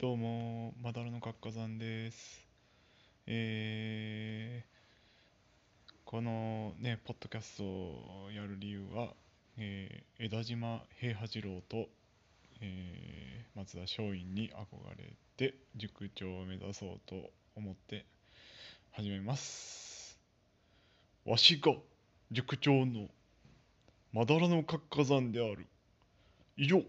どうも、マダラの角火山です。えー、このね、ポッドキャストをやる理由は、えー田島平八郎と、えー松田松陰に憧れて塾長を目指そうと思って始めます。わしが塾長のマダラの角火山である。以上。